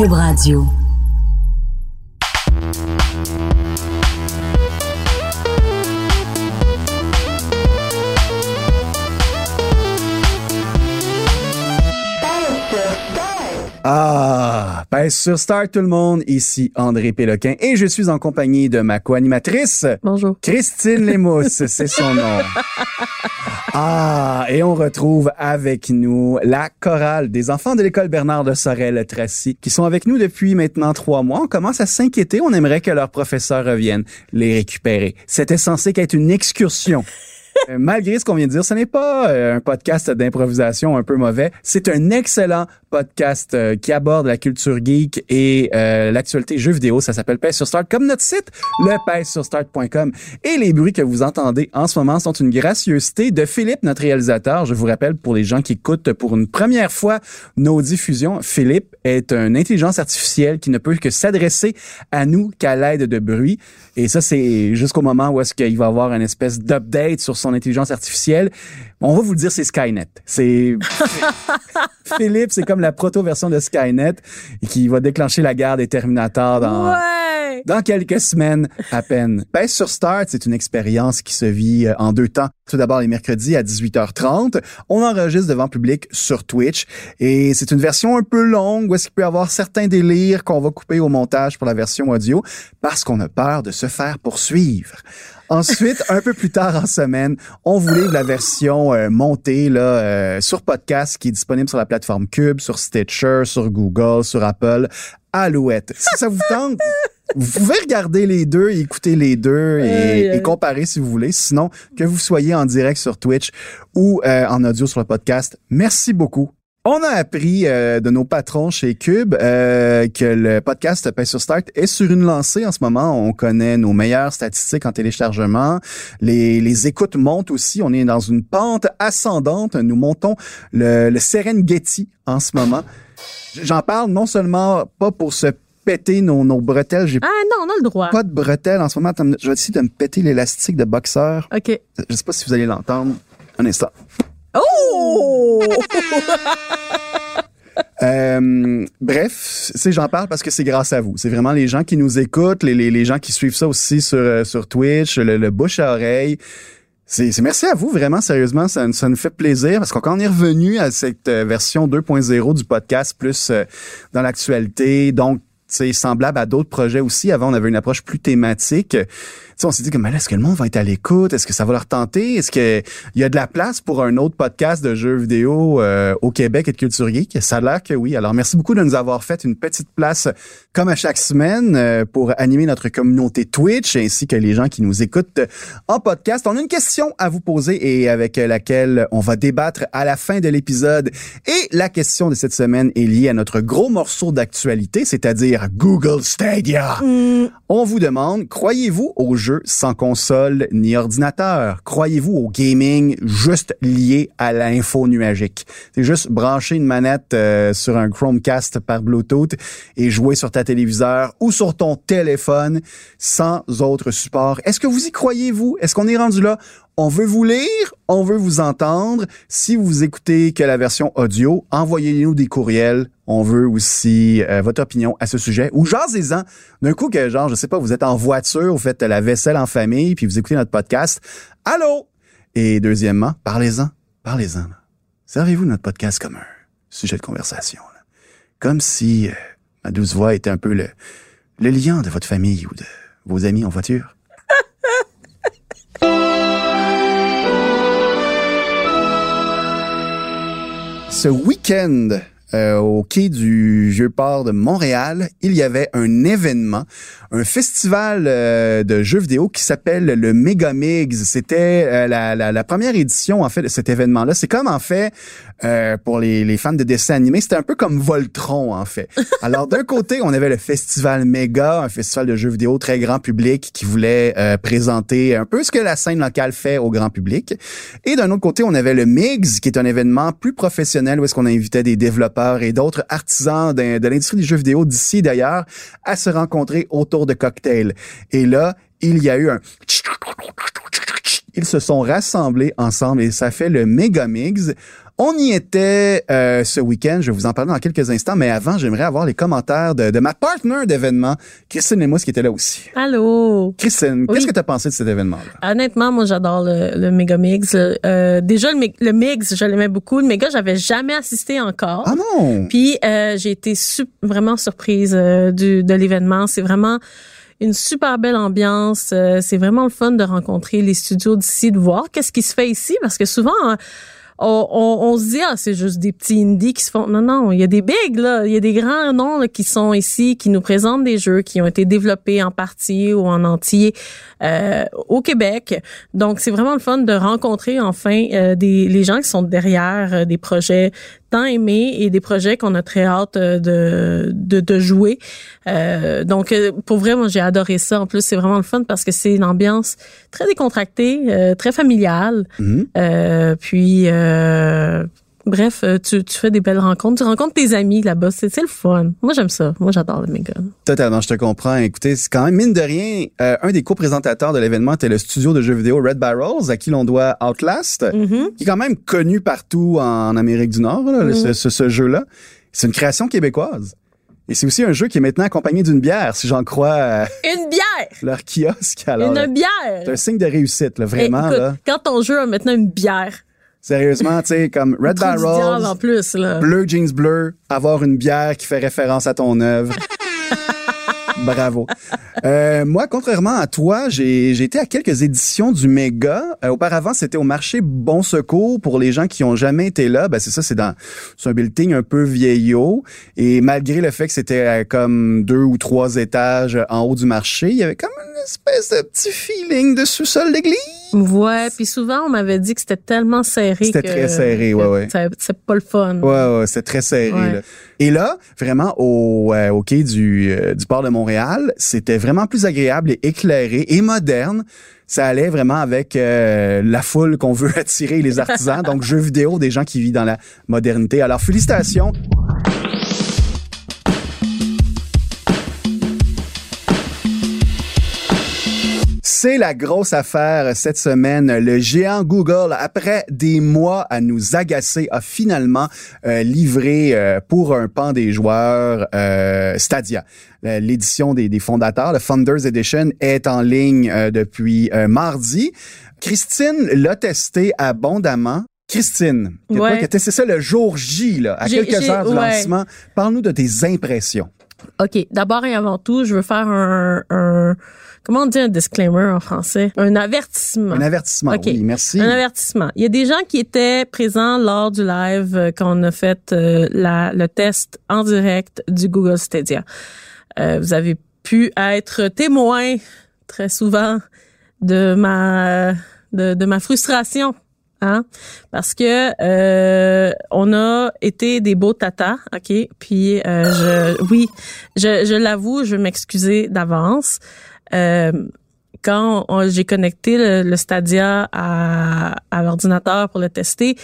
Cube Radio. Ah, pèse sur Start tout le monde, ici André Péloquin et je suis en compagnie de ma co-animatrice. Bonjour. Christine Lemousse, c'est son nom. Ah, et on retrouve avec nous la chorale des enfants de l'école Bernard de Sorel-Tracy qui sont avec nous depuis maintenant trois mois. On commence à s'inquiéter, on aimerait que leur professeur revienne les récupérer. C'était censé qu'être une excursion. Euh, malgré ce qu'on vient de dire, ce n'est pas euh, un podcast d'improvisation un peu mauvais. C'est un excellent podcast euh, qui aborde la culture geek et l'actualité jeux vidéo. Ça s'appelle Pace sur Start, comme notre site, le start.com. Et les bruits que vous entendez en ce moment sont une gracieuseté de Philippe, notre réalisateur. Je vous rappelle, pour les gens qui écoutent pour une première fois nos diffusions, Philippe est une intelligence artificielle qui ne peut que s'adresser à nous qu'à l'aide de bruit. Et ça, c'est jusqu'au moment où est-ce qu'il va avoir une espèce d'update sur son intelligence artificielle. On va vous le dire, c'est Skynet. C'est Philippe, c'est comme la proto-version de Skynet qui va déclencher la guerre des Terminators dans dans quelques semaines à peine. Pèse sur Start, c'est une expérience qui se vit euh, en deux temps. Tout d'abord les mercredis à 18h30, on enregistre devant public sur Twitch et c'est une version un peu longue où est-ce qu'il peut y avoir certains délires qu'on va couper au montage pour la version audio parce qu'on a peur de se faire poursuivre. Ensuite, un peu plus tard en semaine, on vous livre la version euh, montée là, euh, sur podcast qui est disponible sur la plateforme Cube, sur Stitcher, sur Google, sur Apple, Alouette. Si ça vous tente, vous pouvez regarder les deux, écouter les deux et, comparer si vous voulez. Sinon, que vous soyez en direct sur Twitch ou euh, en audio sur le podcast, merci beaucoup on a appris euh, de nos patrons chez Cube euh, que le podcast Pay sur Start est sur une lancée en ce moment. On connaît nos meilleures statistiques en téléchargement. Les, les écoutes montent aussi. On est dans une pente ascendante. Nous montons le, le Serengeti en ce moment. J'en parle non seulement pas pour se péter nos, nos bretelles. Ah non, on a le droit. Pas de bretelles en ce moment. Je vais essayer de me péter l'élastique de boxeur. OK. Je sais pas si vous allez l'entendre. Un instant. Oh! Euh, bref, j'en parle parce que c'est grâce à vous. C'est vraiment les gens qui nous écoutent, les, les, les gens qui suivent ça aussi sur, euh, sur Twitch, le, le bouche à oreille. C'est merci à vous, vraiment, sérieusement, ça, ça nous fait plaisir parce qu'on est revenu à cette euh, version 2.0 du podcast plus dans l'actualité, donc c'est semblable à d'autres projets aussi. Avant, on avait une approche plus thématique on s'est dit comme, est-ce que le monde va être à l'écoute? Est-ce que ça va leur tenter? Est-ce qu'il y a de la place pour un autre podcast de jeux vidéo euh, au Québec et de culture geek? Ça a l'air que oui. Alors, merci beaucoup de nous avoir fait une petite place, comme à chaque semaine, euh, pour animer notre communauté Twitch ainsi que les gens qui nous écoutent en podcast. On a une question à vous poser et avec laquelle on va débattre à la fin de l'épisode. Et la question de cette semaine est liée à notre gros morceau d'actualité, c'est-à-dire Google Stadia. Mm. On vous demande, croyez-vous aux jeux sans console ni ordinateur? Croyez-vous au gaming juste lié à l'info nuagique? C'est juste brancher une manette euh, sur un Chromecast par Bluetooth et jouer sur ta téléviseur ou sur ton téléphone sans autre support. Est-ce que vous y croyez, vous? Est-ce qu'on est rendu là? On veut vous lire, on veut vous entendre. Si vous écoutez que la version audio, envoyez-nous des courriels. On veut aussi euh, votre opinion à ce sujet. Ou jasez-en. D'un coup que, genre, je sais pas, vous êtes en voiture, vous faites la vaisselle en famille, puis vous écoutez notre podcast. Allô? Et deuxièmement, parlez-en. Parlez-en. Servez-vous notre podcast comme un sujet de conversation. Comme si euh, ma douce voix était un peu le, le lien de votre famille ou de vos amis en voiture. Ce week-end, euh, au quai du Vieux-Port de Montréal, il y avait un événement, un festival euh, de jeux vidéo qui s'appelle le Megamix. C'était euh, la, la, la première édition, en fait, de cet événement-là. C'est comme, en fait, euh, pour les, les fans de dessins animés, c'était un peu comme Voltron, en fait. Alors, d'un côté, on avait le festival Mega, un festival de jeux vidéo très grand public qui voulait euh, présenter un peu ce que la scène locale fait au grand public. Et d'un autre côté, on avait le MIGS, qui est un événement plus professionnel où est-ce qu'on invitait des développeurs et d'autres artisans de, l'industrie du jeu vidéo d'ici d'ailleurs à se rencontrer autour de cocktails. Et là, il y a eu un ils se sont rassemblés ensemble et ça fait le méga mix. On y était euh, ce week-end, je vais vous en parler dans quelques instants, mais avant, j'aimerais avoir les commentaires de, de ma partner d'événement, Christine Lemous, qui était là aussi. Allô? Christine, Oui. qu'est-ce que tu as pensé de cet événement-là? Honnêtement, moi, j'adore le, le méga mix. Euh, déjà, le, le mix, je l'aimais beaucoup. Le méga, j'avais jamais assisté encore. Ah non! Puis euh, j'ai été su- vraiment surprise euh, du, de l'événement. C'est vraiment une super belle ambiance. Euh, c'est vraiment le fun de rencontrer les studios d'ici, de voir qu'est-ce qui se fait ici, parce que souvent. On, on, on se dit ah c'est juste des petits indies qui se font. Non non il y a des bigs là. Il y a des grands noms là, qui sont ici qui nous présentent des jeux qui ont été développés en partie ou en entier euh, au Québec. Donc c'est vraiment le fun de rencontrer enfin euh, des les gens qui sont derrière euh, des projets tant aimés et des projets qu'on a très hâte de de, de jouer. Euh, donc pour vrai moi j'ai adoré ça. En plus c'est vraiment le fun parce que c'est une ambiance très décontractée euh, très familiale. Mhm. euh, puis, euh, bref, euh, tu, tu fais des belles rencontres. Tu rencontres tes amis là-bas. C'est le fun. Moi, j'aime ça. Moi, j'adore le méga. Totalement, je te comprends. Écoutez, c'est quand même, mine de rien, euh, un des co-présentateurs de l'événement était le studio de jeux vidéo Red Barrels, à qui l'on doit Outlast, Mhm. qui est quand même connu partout en Amérique du Nord, là, Mhm. ce, ce- ce jeu-là. C'est une création québécoise. Et c'est aussi un jeu qui est maintenant accompagné d'une bière, si j'en crois euh, Une bière! leur kiosque. Alors, une bière! c'est un signe de réussite, là, vraiment. Écoute, là. quand ton jeu a maintenant une bière, Sérieusement, tu sais, comme Red en plus, là. bleu jeans bleu, avoir une bière qui fait référence à ton œuvre. Bravo. Euh, moi, contrairement à toi, j'ai j'ai été à quelques éditions du Méga. Euh, auparavant, c'était au marché Bon Secours. Pour les gens qui ont jamais été là, ben c'est ça, c'est dans c'est un building un peu vieillot. Et malgré le fait que c'était euh, comme deux ou trois étages en haut du marché, il y avait comme une espèce de petit feeling de sous-sol d'église. Ouais, puis souvent, on m'avait dit que c'était tellement serré C'était très serré, ouais, ouais. C'est pas le fun. Ouais, ouais, c'était très serré. Ouais. là. Et là, vraiment, au, euh, au quai du, euh, du port de Montréal, c'était vraiment plus agréable et éclairé et moderne. Ça allait vraiment avec euh, la foule qu'on veut attirer, les artisans. donc, jeux vidéo, des gens qui vivent dans la modernité. Alors, félicitations. C'est la grosse affaire cette semaine. Le géant Google, après des mois à nous agacer, a finalement euh, livré euh, pour un pan des joueurs euh, Stadia. L'édition des, des fondateurs, le Founders Edition, est en ligne euh, depuis euh, mardi. Christine l'a testé abondamment. Christine, Ouais. testé ça le jour J, là, à quelques heures du ouais. lancement, parle-nous de tes impressions. OK. D'abord et avant tout, je veux faire un, un- comment on dit un disclaimer en français? Un avertissement. Un avertissement, OK. oui, merci. Un avertissement. Il y a des gens qui étaient présents lors du live euh, quand on a fait euh, la, le test en direct du Google Stadia. Euh, vous avez pu être témoin très souvent de ma de, de ma frustration. Hein? Parce que euh, on a été des beaux tatas, ok? Puis euh, je, oui, je, je l'avoue, je vais m'excuser d'avance. Euh, quand j'ai connecté le, le Stadia à, à l'ordinateur pour le tester,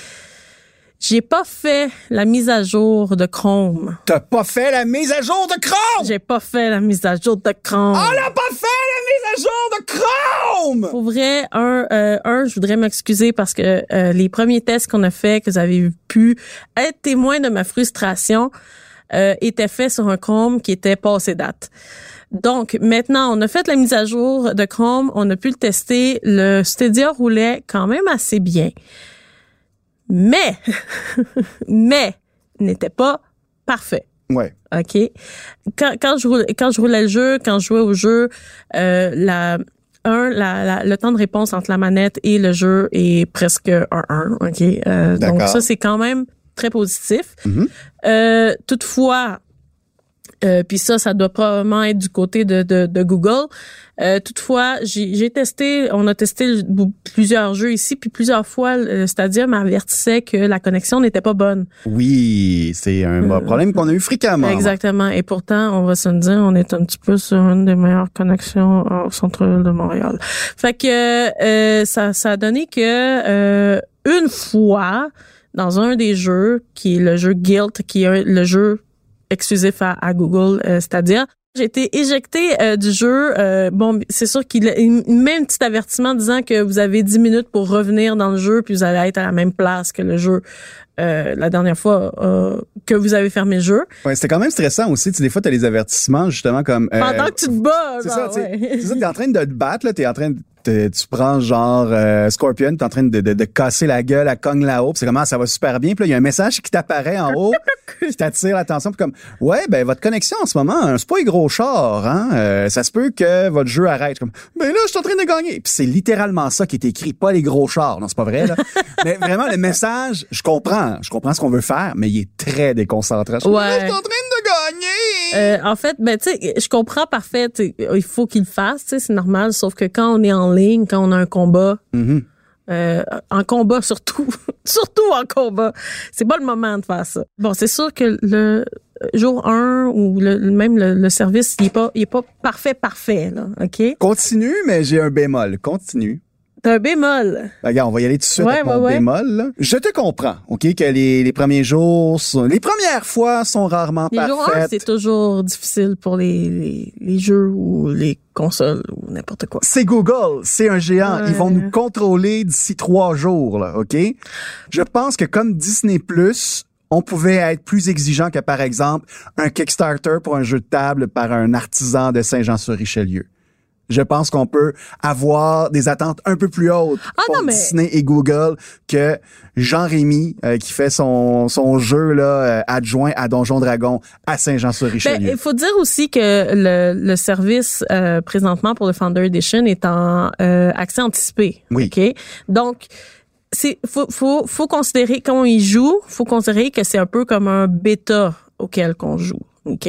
j'ai pas fait la mise à jour de Chrome. T'as pas fait la mise à jour de Chrome! J'ai pas fait la mise à jour de Chrome. On n'a pas fait la mise à jour de Chrome! Pour vrai, un, euh, un, je voudrais m'excuser parce que euh, les premiers tests qu'on a fait, que vous avez pu être témoin de ma frustration, euh, étaient faits sur un Chrome qui était passé date. Donc maintenant, on a fait la mise à jour de Chrome, on a pu le tester. Le Stadia roulait quand même assez bien, mais mais n'était pas parfait. Ouais. OK? Quand, quand, je roulais, quand je roulais le jeu, quand je jouais au jeu, euh, la, un, la, la- le temps de réponse entre la manette et le jeu est presque un 1. OK? Euh, donc, ça, c'est quand même très positif. Mhm. Euh, toutefois, euh, puis ça, ça doit probablement être du côté de, de, de Google. Euh, toutefois, j'ai testé, on a testé plusieurs jeux ici, puis plusieurs fois, le Stadia m'avertissait que la connexion n'était pas bonne. Oui, c'est un Euh, problème qu'on a eu fréquemment. Exactement. Et pourtant, on va se le dire, on est un petit peu sur une des meilleures connexions au centre-ville de Montréal. Fait que euh, ça, ça a donné que euh, une fois, dans un des jeux, qui est le jeu Guilt, qui est le jeu exclusif à, à Google euh, Stadia, j'ai été éjectée euh, du jeu. Euh, bon, c'est sûr qu'il il met un petit avertissement disant que vous avez 10 minutes pour revenir dans le jeu, puis vous allez être à la même place que le jeu euh, la dernière fois euh, que vous avez fermé le jeu. Ouais, c'était quand même stressant aussi. Tu sais, des fois, tu as les avertissements, justement, comme... euh, Pendant que tu te bats, C'est genre, ça, tu sais. ouais. C'est ça, t'es en train de te battre, là, t'es en train de, tu prends genre euh, Scorpion, t'es en train de, de, de casser la gueule à cogne là-haut, puis c'est comment ça va super bien, puis là, il y a un message qui t'apparaît en haut, qui t'attire l'attention, puis comme, ouais, ben, votre connexion en ce moment, hein, c'est pas un gros char, hein, euh, ça se peut que votre jeu arrête, comme, ben là, je suis en train de gagner, puis c'est littéralement ça qui est écrit, pas les gros chars, non, c'est pas vrai, là, mais vraiment, le message, je comprends, je comprends ce qu'on veut faire, mais il est très déconcentrant. Je suis comme, Ouais. je suis en train de gagner! Euh, en fait, ben tu sais, je comprends parfait. Il faut qu'il le fasse, tu sais, c'est normal. Sauf que quand on est en ligne, quand on a un combat, Mhm. euh, en combat surtout, surtout en combat, c'est pas le moment de faire ça. Bon, c'est sûr que le jour 1 ou le, même le, le service, il est pas, il est pas parfait, parfait là, ok? Continue, mais j'ai un bémol. Continue. Un bémol. Ben, Regarde, on va y aller tout de suite Ouais, avec mon ouais. bémol. là. Je te comprends, OK, que les, les premiers jours, sont- les premières fois sont rarement Les jours 1, parfaites. c'est toujours difficile pour les, les, les jeux ou les consoles ou n'importe quoi. C'est Google, c'est un géant. Ouais. Ils vont nous contrôler d'ici trois jours, là, OK? Je pense que comme Disney+, on pouvait être plus exigeant que, par exemple, un Kickstarter pour un jeu de table par un artisan de Saint-Jean-sur-Richelieu. Je pense qu'on peut avoir des attentes un peu plus hautes Ah, pour non, mais- Disney et Google que Jean-Rémy euh, qui fait son, son jeu là, euh, adjoint à Donjon Dragon à Ben, Saint-Jean-sur-Richelieu. il faut dire aussi que le, le service euh, présentement pour le Founder Edition est en accès anticipé. Oui. Ok? Donc c'est faut faut faut considérer quand on y joue, faut considérer que c'est un peu comme un bêta auquel qu'on joue. Ok?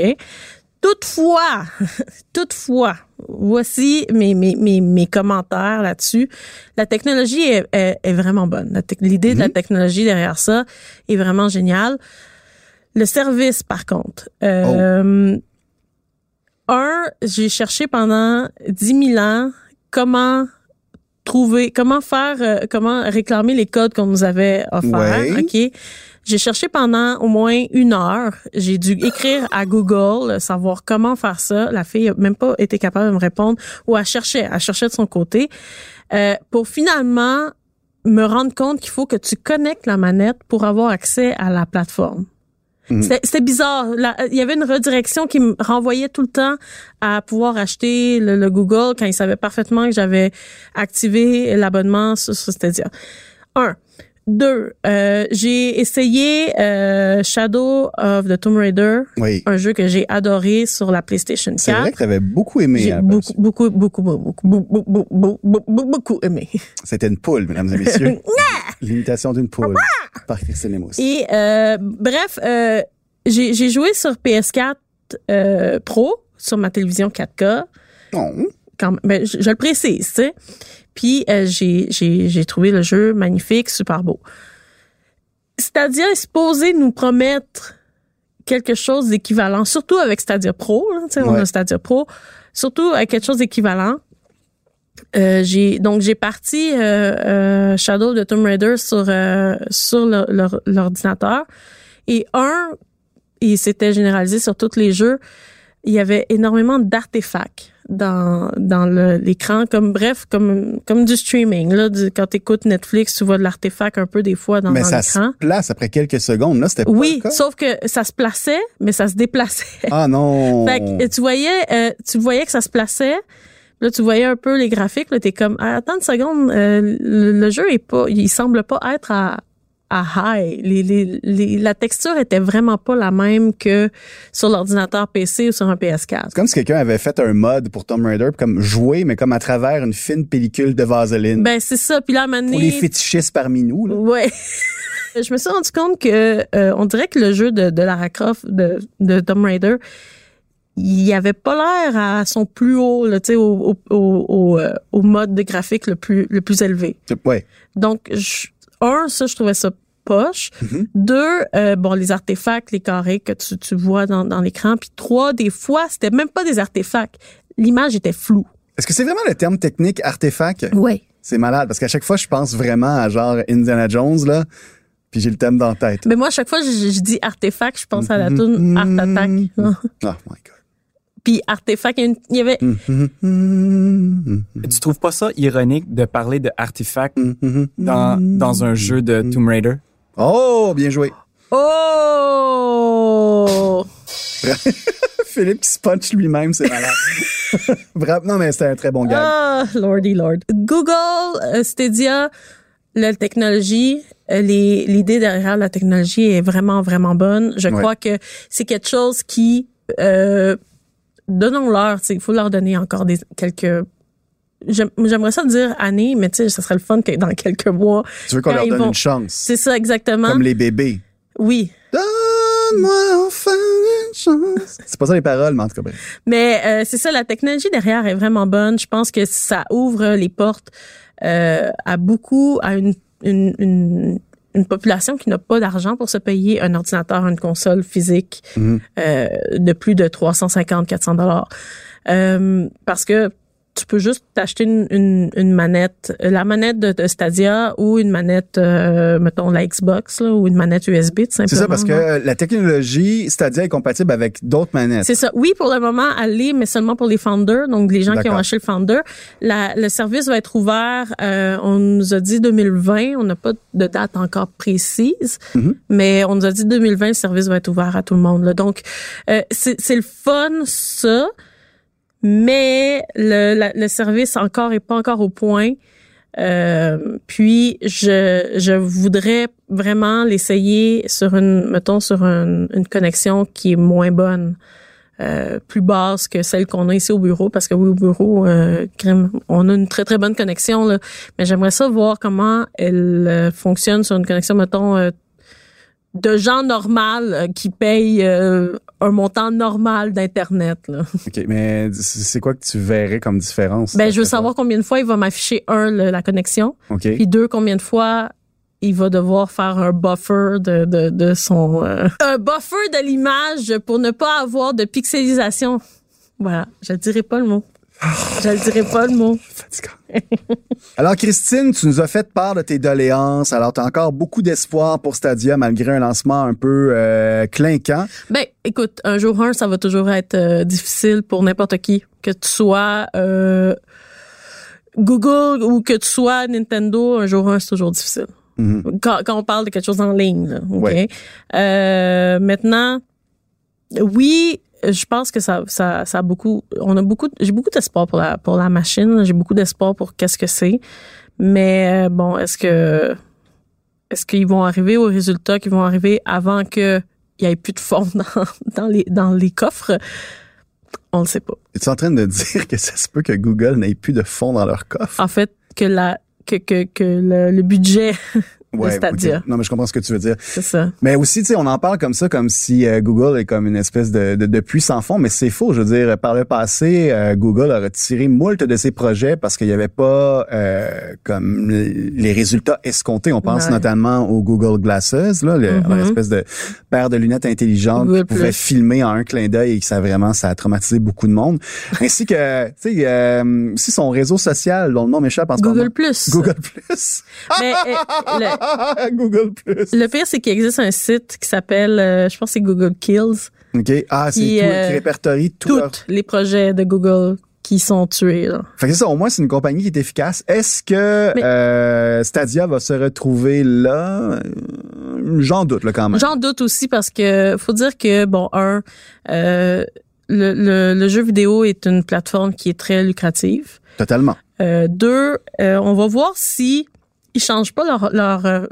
Toutefois, toutefois, voici mes, mes, mes, mes commentaires là-dessus. La technologie est, est, est vraiment bonne. L'idée de la technologie derrière ça est vraiment géniale. Le service, par contre, euh, un, j'ai cherché pendant 10 000 ans comment trouver, comment faire, euh, comment réclamer les codes qu'on nous avait offerts. Ouais. OK? J'ai cherché pendant au moins une heure. J'ai dû écrire à Google, euh, savoir comment faire ça. La fille a même pas été capable de me répondre ou elle cherchait, elle cherchait de son côté. Euh, pour finalement me rendre compte qu'il faut que tu connectes la manette pour avoir accès à la plateforme. C'était c'était bizarre. La- Il y avait une redirection qui me renvoyait tout le temps à pouvoir acheter le, le Google quand il savait parfaitement que j'avais activé l'abonnement sur, sur Stadia. Un. Deux, euh, j'ai essayé euh, Shadow of the Tomb Raider, oui. un jeu que j'ai adoré sur la PlayStation 4. C'est vrai que tu avais beaucoup aimé. J'ai hein, beaucoup, beaucoup, beaucoup, beaucoup, beaucoup, beaucoup, beaucoup, aimé. C'était une poule, mesdames et messieurs. L'imitation d'une poule par Christine Lemos. Et euh, bref, euh, j'ai j'ai joué sur PS4 euh, Pro sur ma télévision 4K. Non. Quand, ben, je, je le précise, tu sais. Puis euh, j'ai j'ai j'ai trouvé le jeu magnifique, super beau. Stadia est supposé nous promettre quelque chose d'équivalent, surtout avec Stadia Pro. là, tu sais, On Ouais. a Stadia Pro, surtout avec quelque chose d'équivalent. Euh, j'ai donc j'ai parti euh, euh, Shadow de Tomb Raider sur euh, sur l'ordinateur et un et c'était généralisé sur tous les jeux il y avait énormément d'artefacts dans dans l'écran comme bref comme comme du streaming là du, quand tu écoutes Netflix tu vois de l'artefact un peu des fois dans, Mais dans ça l'écran se place après quelques secondes. Là, c'était pas oui le cas? sauf que ça se plaçait mais ça se déplaçait Ah non. fait que tu voyais, euh, tu voyais que ça se plaçait. Là, tu voyais un peu les graphiques. Là, t'es comme, ah, attends une seconde, euh, le, le jeu est pas, il semble pas être à, à high. Les, les, les- la texture était vraiment pas la même que sur l'ordinateur PC ou sur un PS4. C'est comme si quelqu'un avait fait un mode pour Tomb Raider, comme jouer, mais comme à travers une fine pellicule de vaseline. Ben c'est ça. Puis là, à un pour les fétichistes parmi nous. Là. Ouais. Je me suis rendu compte que euh, on dirait que le jeu de, de Lara Croft de, de Tomb Raider, il avait pas l'air à son plus haut, là, tu sais, au, au, au, au, euh, au mode de graphique le plus le plus élevé. Ouais. Donc, je- un, ça, je trouvais ça poche. Mhm. Deux, euh, bon, les artefacts, les carrés que tu, tu vois dans, dans l'écran. Puis trois, des fois, c'était même pas des artefacts. L'image était floue. Est-ce que c'est vraiment le terme technique artefact? Ouais. C'est malade parce qu'à chaque fois, je pense vraiment à genre Indiana Jones, là, puis j'ai le thème dans la tête. Mais moi, à chaque fois, je, je dis artefact, je pense à la Mhm. tune Art Attack. Oh my God. Puis artefact, il y avait... Tu trouves pas ça ironique de parler de artefacts Mhm. dans, dans un jeu de Tomb Raider? Oh, bien joué. Oh! Philippe qui se punch lui-même, c'est malade. Bravo. Non, mais c'était un très bon gag. Ah, lordy lord. Google, euh, Stadia, la technologie, euh, les- l'idée derrière la technologie est vraiment, vraiment bonne. Je Ouais. crois que c'est quelque chose qui... Euh, Donnons-leur, il faut leur donner encore des quelques... j'aime- J'aimerais ça dire années, mais tu sais, ça serait le fun que dans quelques mois. tu veux qu'on leur donne vont- une chance? C'est ça exactement. Comme les bébés. Oui. Donne-moi enfin une chance. C'est pas ça les paroles, mais en tout cas, bref. Mais euh, c'est ça, la technologie derrière est vraiment bonne. Je pense que ça ouvre les portes euh, à beaucoup, à une, une, une, une population qui n'a pas d'argent pour se payer un ordinateur, une console physique Mhm. euh, de plus de 350-400 dollars. Euh, parce que tu peux juste t'acheter une, une, une manette, la manette de, de Stadia ou une manette, euh, mettons la Xbox là, ou une manette USB tout simplement. C'est ça parce que euh, la technologie Stadia est compatible avec d'autres manettes. C'est ça. Oui, pour le moment, aller, mais seulement pour les founders, donc les gens qui ont acheté le founder. La- le service va être ouvert, euh, on nous a dit 2020, on n'a pas de date encore précise, Mhm. mais on nous a dit 2020, le service va être ouvert à tout le monde. Là. Donc, euh, c'est c'est le fun, ça, mais le, le service encore est pas encore au point. Euh, puis je, je voudrais vraiment l'essayer sur une mettons sur une, une connexion qui est moins bonne euh, plus basse que celle qu'on a ici au bureau parce que oui au bureau euh, on a une très très bonne connexion là mais j'aimerais ça voir comment elle euh, fonctionne sur une connexion mettons euh, de gens normal euh, qui payent un montant normal d'internet là. OK, mais c'est quoi que tu verrais comme différence? Ben je veux savoir combien de fois il va m'afficher un le- la connexion OK. puis deux, combien de fois il va devoir faire un buffer de, de, de son... euh, un buffer de l'image pour ne pas avoir de pixelisation. Voilà, je ne dirai pas le mot. Je ne dirai pas le mot. Fatigant. Alors, Christine, tu nous as fait part de tes doléances. Alors, tu as encore beaucoup d'espoir pour Stadia malgré un lancement un peu euh, clinquant. Ben, écoute, un jour un, ça va toujours être euh, difficile pour n'importe qui. Que tu sois euh, Google ou que tu sois Nintendo, un jour un, c'est toujours difficile. Mhm. quand, quand on parle de quelque chose en ligne. Là, OK? Ouais. Euh, maintenant, oui, je pense que ça, ça, ça a beaucoup. On a beaucoup. J'ai beaucoup d'espoir pour la pour la machine. J'ai beaucoup d'espoir pour qu'est-ce que c'est. Mais euh, bon, est-ce que est-ce qu'ils vont arriver au résultat qu'ils vont arriver avant que il y ait plus de fonds dans, dans les dans les coffres? On le sait pas. Es-tu en train de dire que ça se peut que Google n'ait plus de fonds dans leur coffre? En fait, que la que que, que le, le budget de Stadia, ok. Non, mais je comprends ce que tu veux dire. c'est ça. Mais aussi, tu sais, on en parle comme ça, comme si euh, Google est comme une espèce de, de, de puits sans fond, mais c'est faux. Je veux dire, par le passé, euh, Google a retiré moult de ses projets parce qu'il n'y avait pas euh, comme les résultats escomptés. On pense Ouais. notamment aux Google Glasses, là, le- Mhm. leur espèce de paire de lunettes intelligentes Google qui pouvaient Plus. filmer en un clin d'œil et que ça vraiment ça a traumatisé beaucoup de monde. Ainsi que, tu sais, euh, aussi son réseau social dont le nom m'échappe en ce moment. Google Plus. Google Plus. Mais euh, le, Google Plus. Le pire, c'est qu'il existe un site qui s'appelle, euh, je pense que c'est Google Kills, OK. Ah, c'est Qui, tout, euh, qui répertorie tous les projets de Google qui sont tués. Là. Fait que c'est ça, au moins, c'est une compagnie qui est efficace. Est-ce que Mais- euh, Stadia va se retrouver là? J'en doute, là, quand même. J'en doute aussi parce que faut dire que, bon, un, euh, le, le, le jeu vidéo est une plateforme qui est très lucrative. Totalement. Euh, deux, on va voir si ils changent pas leur leur euh,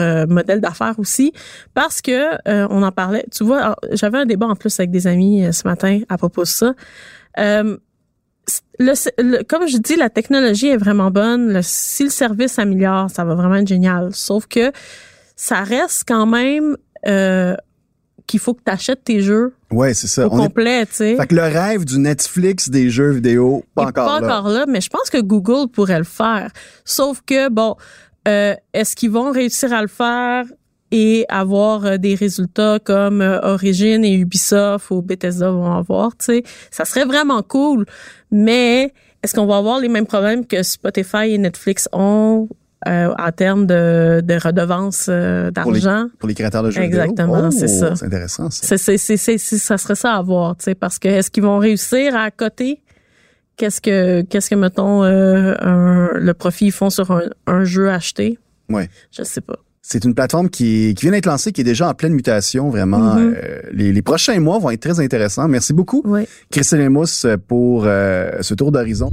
euh, modèle d'affaires aussi parce que euh, on en parlait. Tu vois, j'avais un débat en plus avec des amis ce matin à propos de ça. Comme je dis, la technologie est vraiment bonne. Si le service s'améliore, ça va vraiment être génial. Sauf que ça reste quand même qu'il faut que tu achètes tes jeux Ouais, c'est ça. au On est- complet, tu sais. Fait que le rêve du Netflix des jeux vidéo, pas encore pas là. encore là, mais je pense que Google pourrait le faire. Sauf que, bon, euh, est-ce qu'ils vont réussir à le faire et avoir euh, des résultats comme euh, Origin et Ubisoft ou Bethesda vont avoir, tu sais? Ça serait vraiment cool, mais est-ce qu'on va avoir les mêmes problèmes que Spotify et Netflix ont? Euh, en termes de, de redevances euh, d'argent? pour les créateurs de jeux Exactement, vidéo. Oh, c'est ça. C'est intéressant, ça. C'est, c'est, c'est, c'est- c'est- ça serait ça à voir, tu sais, parce que est-ce qu'ils vont réussir à coter? Qu'est-ce que, qu'est-ce que mettons euh, un- le profit ils font sur un, un jeu acheté? Ouais. Je sais pas. C'est une plateforme qui, qui vient d'être lancée, qui est déjà en pleine mutation, vraiment. Mhm. Euh, les, les prochains mois vont être très intéressants. Merci beaucoup, Oui. Christine Lemous, pour euh, ce tour d'horizon.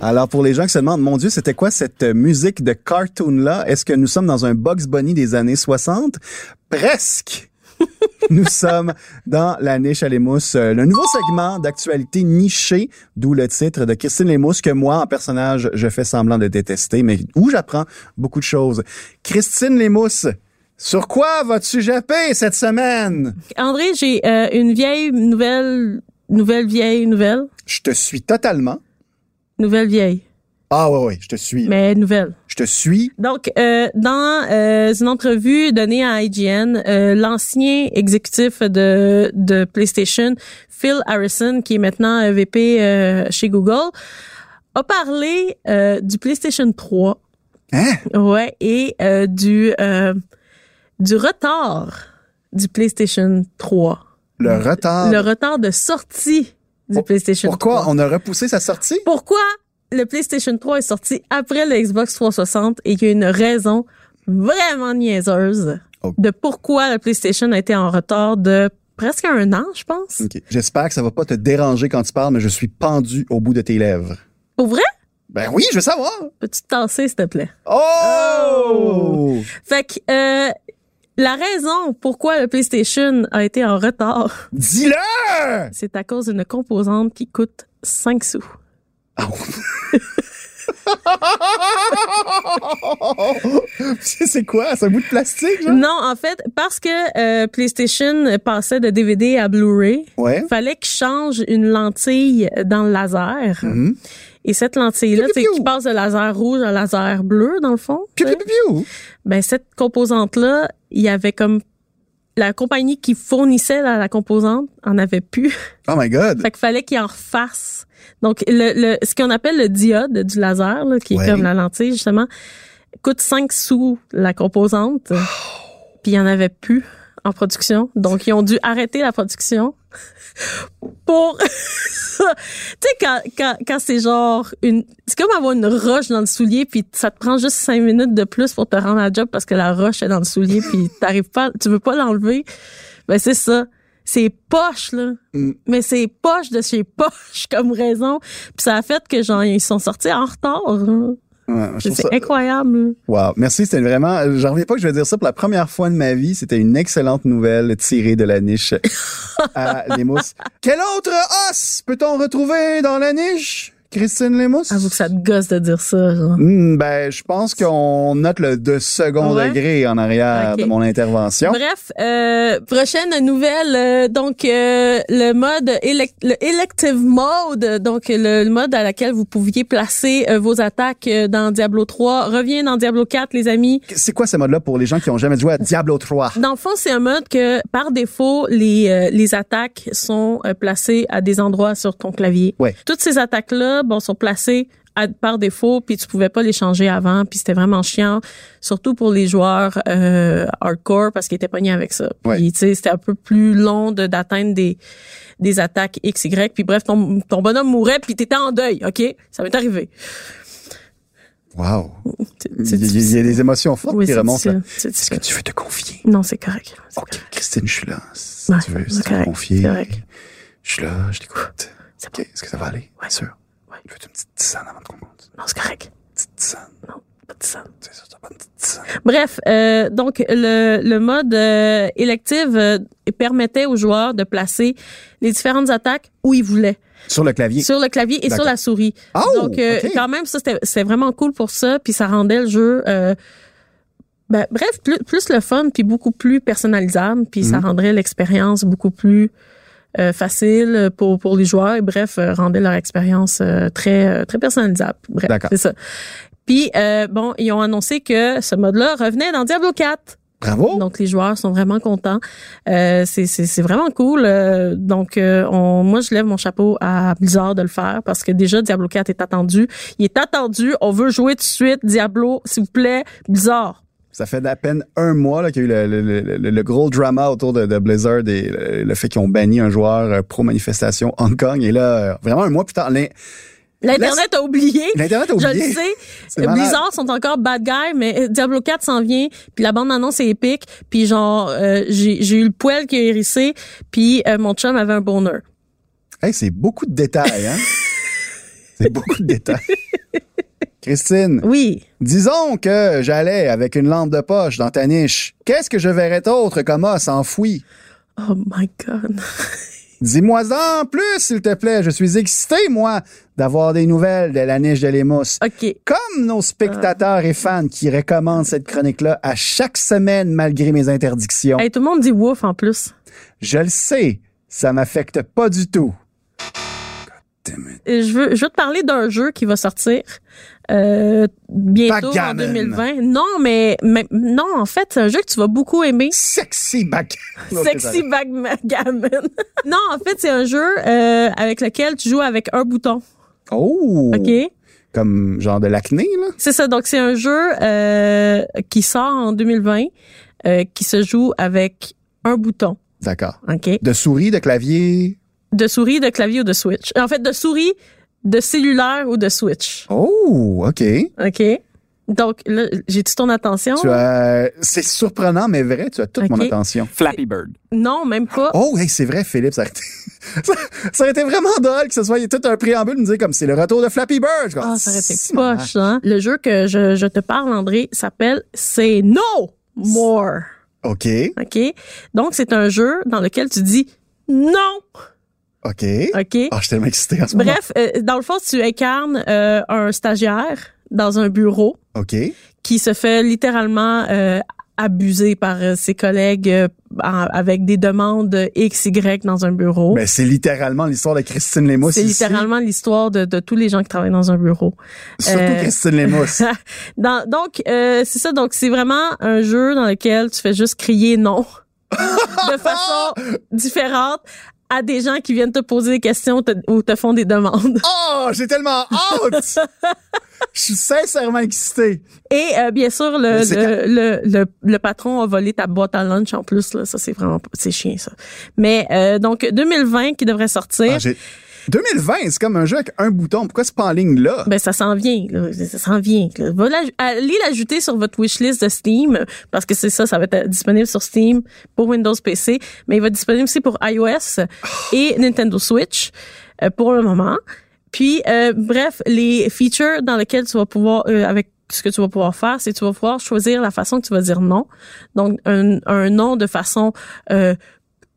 Alors, pour les gens qui se demandent, mon Dieu, c'était quoi cette musique de cartoon-là? Est-ce que nous sommes dans un Bugs Bunny des années 60? Presque! nous sommes dans la niche à l'émousse, euh, le nouveau segment d'actualité nichée, d'où le titre de Christine Lémousse, que moi, en personnage, je fais semblant de détester, mais où j'apprends beaucoup de choses. Christine Lémousse, sur quoi vas-tu japper cette semaine? André, j'ai euh, une vieille nouvelle, nouvelle vieille nouvelle, Je te suis totalement. nouvelle vieille, Ah ouais, ouais, je te suis. mais nouvelle. Je te suis. Donc, euh, dans euh, une entrevue donnée à IGN, euh, l'ancien exécutif de, de PlayStation, Phil Harrison, qui est maintenant euh, VP euh, chez Google, a parlé euh, du PlayStation 3, Hein? ouais, et euh, du euh, du retard du PlayStation 3, Le retard. le retard de sortie du Pour- PlayStation Pourquoi 3. on a repoussé sa sortie? Pourquoi le PlayStation 3 est sorti après le Xbox 360 et qu'il y a une raison vraiment niaiseuse Ok. de pourquoi le PlayStation a été en retard de presque un an, je pense? J'espère que ça va pas te déranger quand tu parles, mais je suis pendu au bout de tes lèvres. Pour vrai? Ben oui, je veux savoir. Peux-tu te tasser, s'il te plaît? Oh! Fait que, euh, la raison pourquoi le PlayStation a été en retard, Dis-le! c'est à cause d'une composante qui coûte 5 sous. c'est quoi? C'est un bout de plastique, genre? Non, en fait, parce que euh, PlayStation passait de DVD à Blu-ray, Ouais. fallait qu'il change une lentille dans le laser. Mhm. Et cette lentille-là, c'est qui passe de laser rouge à laser bleu, dans le fond. Piou, piou, piou. Ben, cette composante-là, il y avait comme la compagnie qui fournissait la, la composante en avait plus. Oh my God. fait qu'il fallait qu'il en refasse. Donc, le, le, ce qu'on appelle le diode du laser, là, qui est comme la lentille, justement, coûte 5 sous la composante. Puis il y en avait plus en production. Donc, ils ont dû arrêter la production pour. Tu sais, quand, quand, quand c'est genre une... C'est comme avoir une roche dans le soulier, puis ça te prend juste cinq minutes de plus pour te rendre à la job parce que la roche est dans le soulier, puis t'arrives pas... Tu veux pas l'enlever. Ben, c'est ça. C'est poche, là. Mm. Mais c'est poche de chez poche comme raison. Puis ça a fait que, genre, ils sont sortis en retard. là. Ouais, C'est ça- incroyable. Wow. Merci, c'était vraiment, j'en reviens pas que je vais dire ça pour la première fois de ma vie. C'était une excellente nouvelle tirée de la niche à Lémousse. Quel autre os peut-on retrouver dans la niche? Christine Lémousse? Avoue que ça te gosse de dire ça, genre. Hmm, ben, je pense qu'on note le de second Ouais. degré en arrière de mon intervention. Bref, euh, prochaine nouvelle, euh, donc euh, le mode le elective mode, donc le, le mode à laquelle vous pouviez placer euh, vos attaques euh, dans Diablo 3 revient dans Diablo 4 les amis. C'est quoi ce mode-là pour les gens qui ont jamais joué à Diablo 3? Dans le fond, c'est un mode que par défaut les euh, les attaques sont placées à des endroits sur ton clavier. Ouais. Toutes ces attaques là, bon, sont placées à- par défaut, puis tu pouvais pas les changer avant, puis c'était vraiment chiant, surtout pour les joueurs euh, hardcore parce qu'ils étaient pognés avec ça. Puis Ouais. tu sais, c'était un peu plus long de d'atteindre des des attaques X Y, puis bref, ton, ton bonhomme mourait, puis t'étais en deuil, ok, ça m'est arrivé. Wow. Il y, a- y des émotions fortes Oui, qui c'est remontent. Est-ce que tu veux te confier? Non, c'est correct. OK, correct. Christine, je suis là. Si Ouais, tu veux, si tu veux correct, confier, je suis là, je t'écoute. C'est OK, est-ce que ça va aller? Ouais. Sûr? Veux une petite tisane avant qu'on compte. Non, c'est correct. Une petite tisane. Non, pas de ça. C'est ça, t'as pas une petite tisane. Bref, euh, donc le, le mode euh, élective euh, permettait aux joueurs de placer les différentes attaques où ils voulaient, Sur le clavier. sur le clavier et sur la souris. Oh, donc euh, quand même, ça c'était c'était vraiment cool pour ça, puis ça rendait le jeu. euh, ben, bref, plus, plus le fun, puis beaucoup plus personnalisable, puis ça Mhm. rendrait l'expérience beaucoup plus euh, facile pour pour les joueurs. Et bref, euh, rendait leur expérience euh, très euh, très personnalisable. Bref, c'est ça. Puis euh, bon, ils ont annoncé que ce mode-là revenait dans Diablo 4. Bravo. Donc les joueurs sont vraiment contents. Euh, c'est c'est c'est vraiment cool. Euh, donc euh, on, moi je lève mon chapeau à Blizzard de le faire parce que déjà Diablo 4 est attendu. Il est attendu. On veut jouer tout de suite Diablo, s'il vous plaît, Blizzard. Ça fait à peine un mois qu'il y a eu le, le- le- le gros drama autour de, de Blizzard et le, fait qu'ils ont banni un joueur euh, pro-manifestation Hong Kong. Et là, euh, vraiment un mois plus tard, l'in- L'internet a oublié. l'Internet a Je oublié. le sais. Blizzard sont encore bad guy, mais euh, Diablo 4 s'en vient. Puis la bande annonce est épique. Puis genre, euh, j'ai j'ai eu le poil qui a hérissé. Puis euh, mon chum avait un bonheur. Hey, c'est beaucoup de détails, hein? c'est beaucoup de détails. Christine, Oui. disons que j'allais avec une lampe de poche dans ta niche. Qu'est-ce que je verrais d'autre comme os enfoui? Oh my god. Dis-moi-en plus, s'il te plaît. Je suis excité, moi, d'avoir des nouvelles de la niche de l'émousse. OK. Comme nos spectateurs et fans qui recommandent cette chronique-là à chaque semaine malgré mes interdictions. Hey, tout le monde dit wouf en plus. Je le sais, ça m'affecte pas du tout. God damn it. Et je veux, je veux te parler d'un jeu qui va sortir euh, bientôt Backgammon. en 2020. Non, mais, mais non, en fait, c'est un jeu que tu vas beaucoup aimer. Sexy back. Sexy Backgammon. non, en fait, c'est un jeu euh, avec lequel tu joues avec un bouton. Oh! OK? Comme genre de l'acné, là? C'est ça. Donc, c'est un jeu euh, qui sort en 2020, euh, qui se joue avec un bouton. D'accord. OK? De souris, de clavier? De souris, de clavier ou de switch. En fait, de souris, de cellulaire ou de switch. Oh, OK. OK? Donc, là, j'ai toute ton attention? Tu as... C'est surprenant, mais vrai, tu as toute mon attention. Flappy Bird. Non, même pas. Oh, hey, c'est vrai, Philippe, ça aurait, été... ça, aurait été vraiment drôle que ce soit tout un préambule de me dire comme c'est le retour de Flappy Bird. Ah, ça aurait été poche, hein? Le jeu que je, je te parle, André, s'appelle C'est No More. OK, OK? Donc, c'est un jeu dans lequel tu dis non. OK. OK? Ah, je suis tellement excité en ce moment. Bref, euh, dans le fond, tu incarnes euh, un stagiaire dans un bureau OK. qui se fait littéralement euh, abuser par euh, ses collègues euh, avec des demandes X, Y dans un bureau. Ben, c'est littéralement l'histoire de Christine Lémousse. c'est littéralement l'histoire de, de tous les gens qui travaillent dans un bureau. Surtout Euh, Christine. Dans- donc, euh, c'est ça. Donc, c'est vraiment un jeu dans lequel tu fais juste crier non de façon différente à des gens qui viennent te poser des questions te- ou te font des demandes. Oh, j'ai tellement hâte! Je suis sincèrement excité. Et euh, bien sûr, le, le, le, le, le patron a volé ta boîte à lunch en plus. Là. Ça, c'est vraiment c'est chiant, ça. Mais euh, donc, 2020 qui devrait sortir. Ah, 2020, c'est comme un jeu avec un bouton. Pourquoi c'est pas en ligne là? Ben ça s'en vient, là. ça s'en vient. là. Va allez l'ajouter sur votre wishlist de Steam parce que c'est ça, ça va être disponible sur Steam pour Windows PC, mais il va être disponible aussi pour iOS et Nintendo Switch euh, pour le moment. Puis euh, bref, les features dans lesquelles tu vas pouvoir euh, avec ce que tu vas pouvoir faire, c'est que tu vas pouvoir choisir la façon que tu vas dire non. Donc un, un non de façon euh,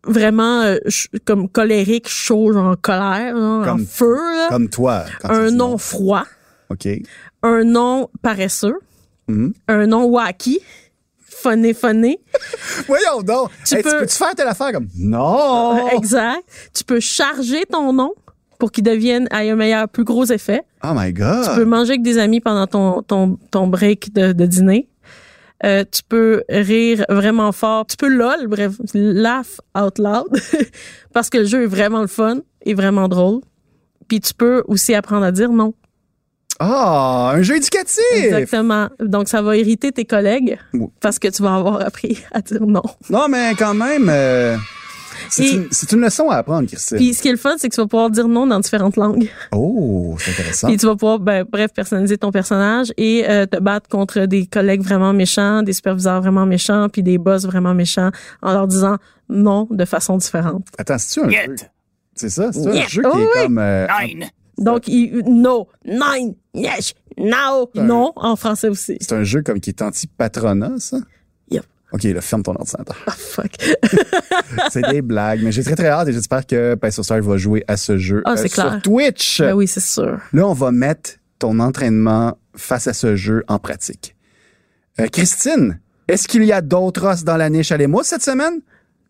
vraiment euh, comme colérique, chaud, genre en colère, genre, en feu. là Comme toi. quand un nom froid, OK. un nom paresseux, Mhm. un nom wacky, funné funné. Voyons donc. Tu Hey, peux- peux-tu faire telle affaire comme non? Exact. Tu peux charger ton nom pour qu'il devienne à un meilleur, plus gros effet. Oh my God. Tu peux manger avec des amis pendant ton, ton, ton break de, de dîner. Euh, tu peux rire vraiment fort. Tu peux lol, bref, laugh out loud. parce que le jeu est vraiment le fun et vraiment drôle. Puis tu peux aussi apprendre à dire non. Ah, un jeu éducatif! Exactement. Donc, ça va irriter tes collègues Oui. parce que tu vas avoir appris à dire non. Non, mais quand même, euh, c'est une, leçon à apprendre, Christine. Puis, ce qui est le fun, c'est que tu vas pouvoir dire non dans différentes langues. oh, c'est intéressant. Puis tu vas pouvoir, ben, bref, personnaliser ton personnage et euh, te battre contre des collègues vraiment méchants, des superviseurs vraiment méchants, puis des boss vraiment méchants, en leur disant non de façon différente. Attends, c'est-tu un jeu? C'est ça? C'est un jeu qui Oh, est oui. comme... euh, Donc, il, no, nine, yes, now, non, en français aussi. c'est un jeu comme qui est anti-patronat, ça? OK, là, ferme ton ordinateur. Ah, fuck. c'est des blagues, mais j'ai très très hâte et j'espère que Peso Star va jouer à ce jeu Ah, c'est sur clair. Twitch. ben oui, c'est sûr. Là, on va mettre ton entraînement face à ce jeu en pratique. Euh, Christine, est-ce qu'il y a d'autres os dans la niche à l'émousse cette semaine?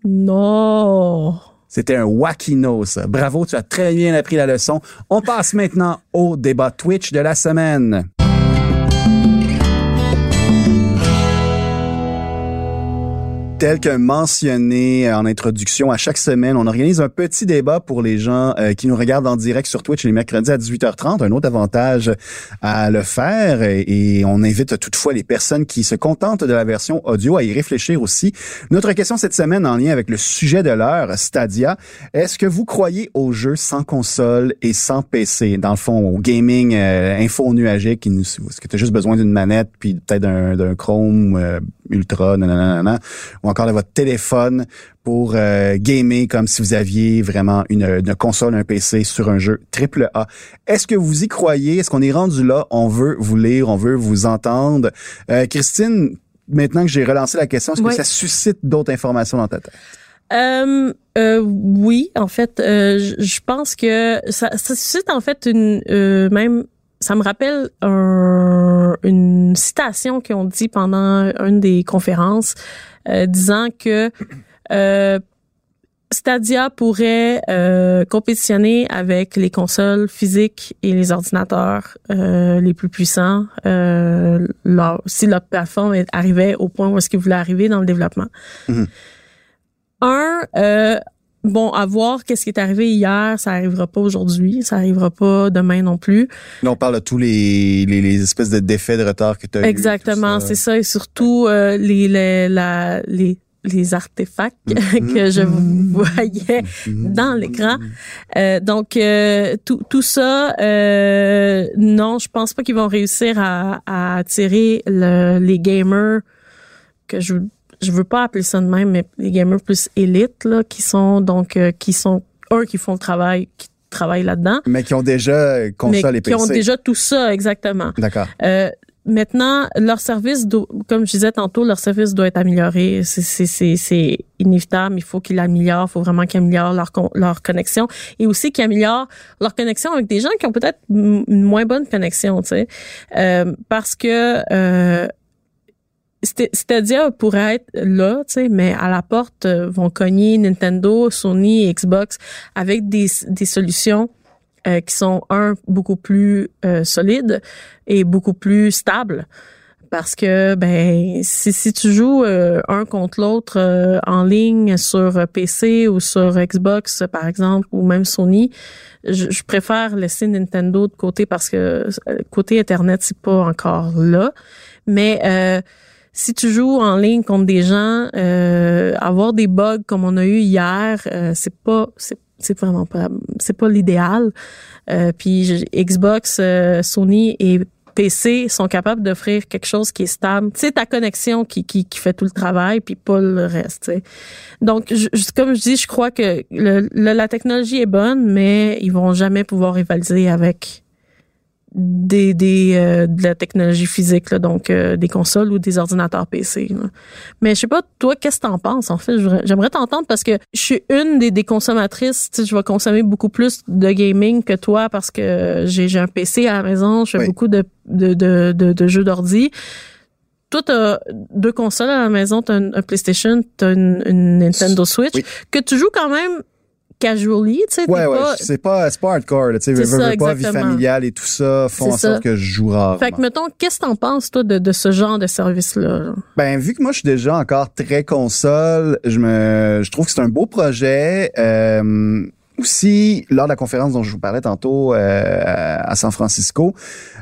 Non. C'était un wackino, ça. Bravo, tu as très bien appris la leçon. On passe maintenant au débat Twitch de la semaine. Tel que mentionné en introduction, à chaque semaine, on organise un petit débat pour les gens euh, qui nous regardent en direct sur Twitch les mercredis à 18h30. Un autre avantage à le faire et, on invite toutefois les personnes qui se contentent de la version audio à y réfléchir aussi. Notre question cette semaine en lien avec le sujet de l'heure, Stadia. Est-ce que vous croyez aux jeux sans console et sans PC? Dans le fond, au gaming euh, info nuagique, est-ce que tu as juste besoin d'une manette puis peut-être d'un, d'un Chrome euh, Ultra, nanana, ou encore de votre téléphone pour euh, gamer comme si vous aviez vraiment une, une console, un PC sur un jeu triple A. Est-ce que vous y croyez? Est-ce qu'on est rendu là? On veut vous lire, on veut vous entendre. Euh, Christine, maintenant que j'ai relancé la question, est-ce Oui. que ça suscite d'autres informations dans ta tête? Euh, euh, oui, en fait, euh, je je pense que ça, ça suscite en fait une euh, même. Ça me rappelle un- une citation qu'ils ont dit pendant une des conférences, euh, disant que euh, Stadia pourrait euh, compétitionner avec les consoles physiques et les ordinateurs euh, les plus puissants euh, leur- si leur plateforme arrivait au point où est-ce qu'ils voulaient arriver dans le développement. Un, euh, bon, à voir qu'est-ce qui est arrivé hier, ça arrivera pas aujourd'hui, ça arrivera pas demain non plus. Là, on parle de tous les, les, les espèces de défaits de retard que tu as Exactement, c'est ça, et surtout euh, les, les, la, les, les artefacts que je voyais dans l'écran. Euh, donc, euh, tout, tout ça, euh, non, je pense pas qu'ils vont réussir à, à attirer le- les gamers que je je veux pas appeler ça de même, mais les gamers plus élites là, qui sont donc euh, qui sont eux qui font le travail, qui travaillent là-dedans, Mais qui ont déjà console mais et qui PC. ont déjà tout ça exactement. D'accord. Euh, maintenant, leur service, comme je disais tantôt, leur service doit être amélioré. C'est- C'est c'est- c'est inévitable. Il faut qu'ils l'améliorent. Il faut vraiment qu'ils améliorent leur, leur connexion et aussi qu'ils améliorent leur connexion avec des gens qui ont peut-être une moins bonne connexion, tu sais. Euh, parce que euh, Stadia pourrait être là, tu sais, mais à la porte euh, vont cogner Nintendo, Sony Xbox avec des, des solutions euh, qui sont un beaucoup plus euh, solides et beaucoup plus stables. Parce que ben si, si tu joues euh, un contre l'autre euh, en ligne sur PC ou sur Xbox par exemple ou même Sony je, je préfère laisser Nintendo de côté parce que euh, côté internet c'est pas encore là. Mais euh, si tu joues en ligne contre des gens, euh, avoir des bugs comme on a eu hier, euh, c'est pas, c'est, vraiment pas, c'est pas l'idéal. Euh, puis Xbox, euh, Sony et PC sont capables d'offrir quelque chose qui est stable. C'est ta connexion qui, qui, qui fait tout le travail, puis pas le reste. Donc, je- comme je dis, je crois que le, le- la technologie est bonne, mais ils vont jamais pouvoir rivaliser avec des, des euh, de la technologie physique là, donc euh, des consoles ou des ordinateurs PC. là. Mais je sais pas toi qu'est-ce que t'en penses en fait, j'aimerais t'entendre parce que je suis une des, des consommatrices, tu sais, je vais consommer beaucoup plus de gaming que toi parce que j'ai j'ai un PC à la maison, je fais Oui. beaucoup de de, de, de, de jeux d'ordi. Toi, t'as deux consoles à la maison, t'as un, un PlayStation, t'as une, une Nintendo Switch, Oui. que tu joues quand même casually, tu sais, Ouais, ouais, c'est pas, c'est pas hardcore, tu sais, veux, pas, vie familiale et tout ça font en ça. sorte que je joue rarement. Fait que, mettons, qu'est-ce que t'en penses, toi, de, de ce genre de service-là? là? Ben, vu que moi, je suis déjà encore très console, je me, je trouve que c'est un beau projet. Euh, aussi, lors de la conférence dont je vous parlais tantôt euh, à San Francisco,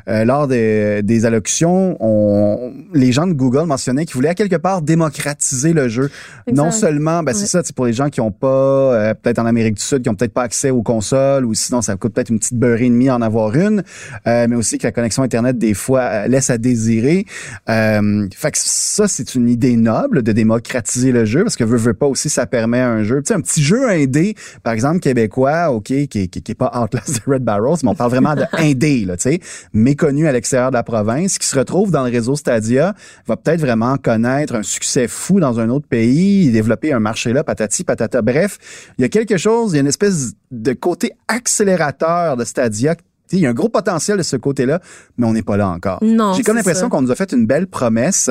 euh, lors des, des allocutions, on, les gens de Google mentionnaient qu'ils voulaient à quelque part démocratiser le jeu. Exact. Non seulement, ben, c'est Ouais. ça, c'est pour les gens qui ont pas, euh, peut-être en Amérique du Sud, qui ont peut-être pas accès aux consoles, ou sinon ça coûte peut-être une petite beurrée et demie en avoir une, euh, mais aussi que la connexion Internet, des fois, euh, laisse à désirer. Euh, fait que ça, c'est une idée noble de démocratiser le jeu, parce que veut, veut pas aussi, ça permet un jeu, tu sais, un petit jeu indé, par exemple, québécois, OK, qui, qui, qui est pas Outlast de Red Barrels, mais on parle vraiment de indé, là, tu sais, méconnu à l'extérieur de la province, qui se retrouve dans le réseau Stadia, va peut-être vraiment connaître un succès fou dans un autre pays, développer un marché là, patati patata. Bref, il y a quelque chose, il y a une espèce de côté accélérateur de Stadia. Il y a un gros potentiel de ce côté-là, mais on n'est pas là encore. Non, J'ai comme l'impression qu'on nous a fait une belle promesse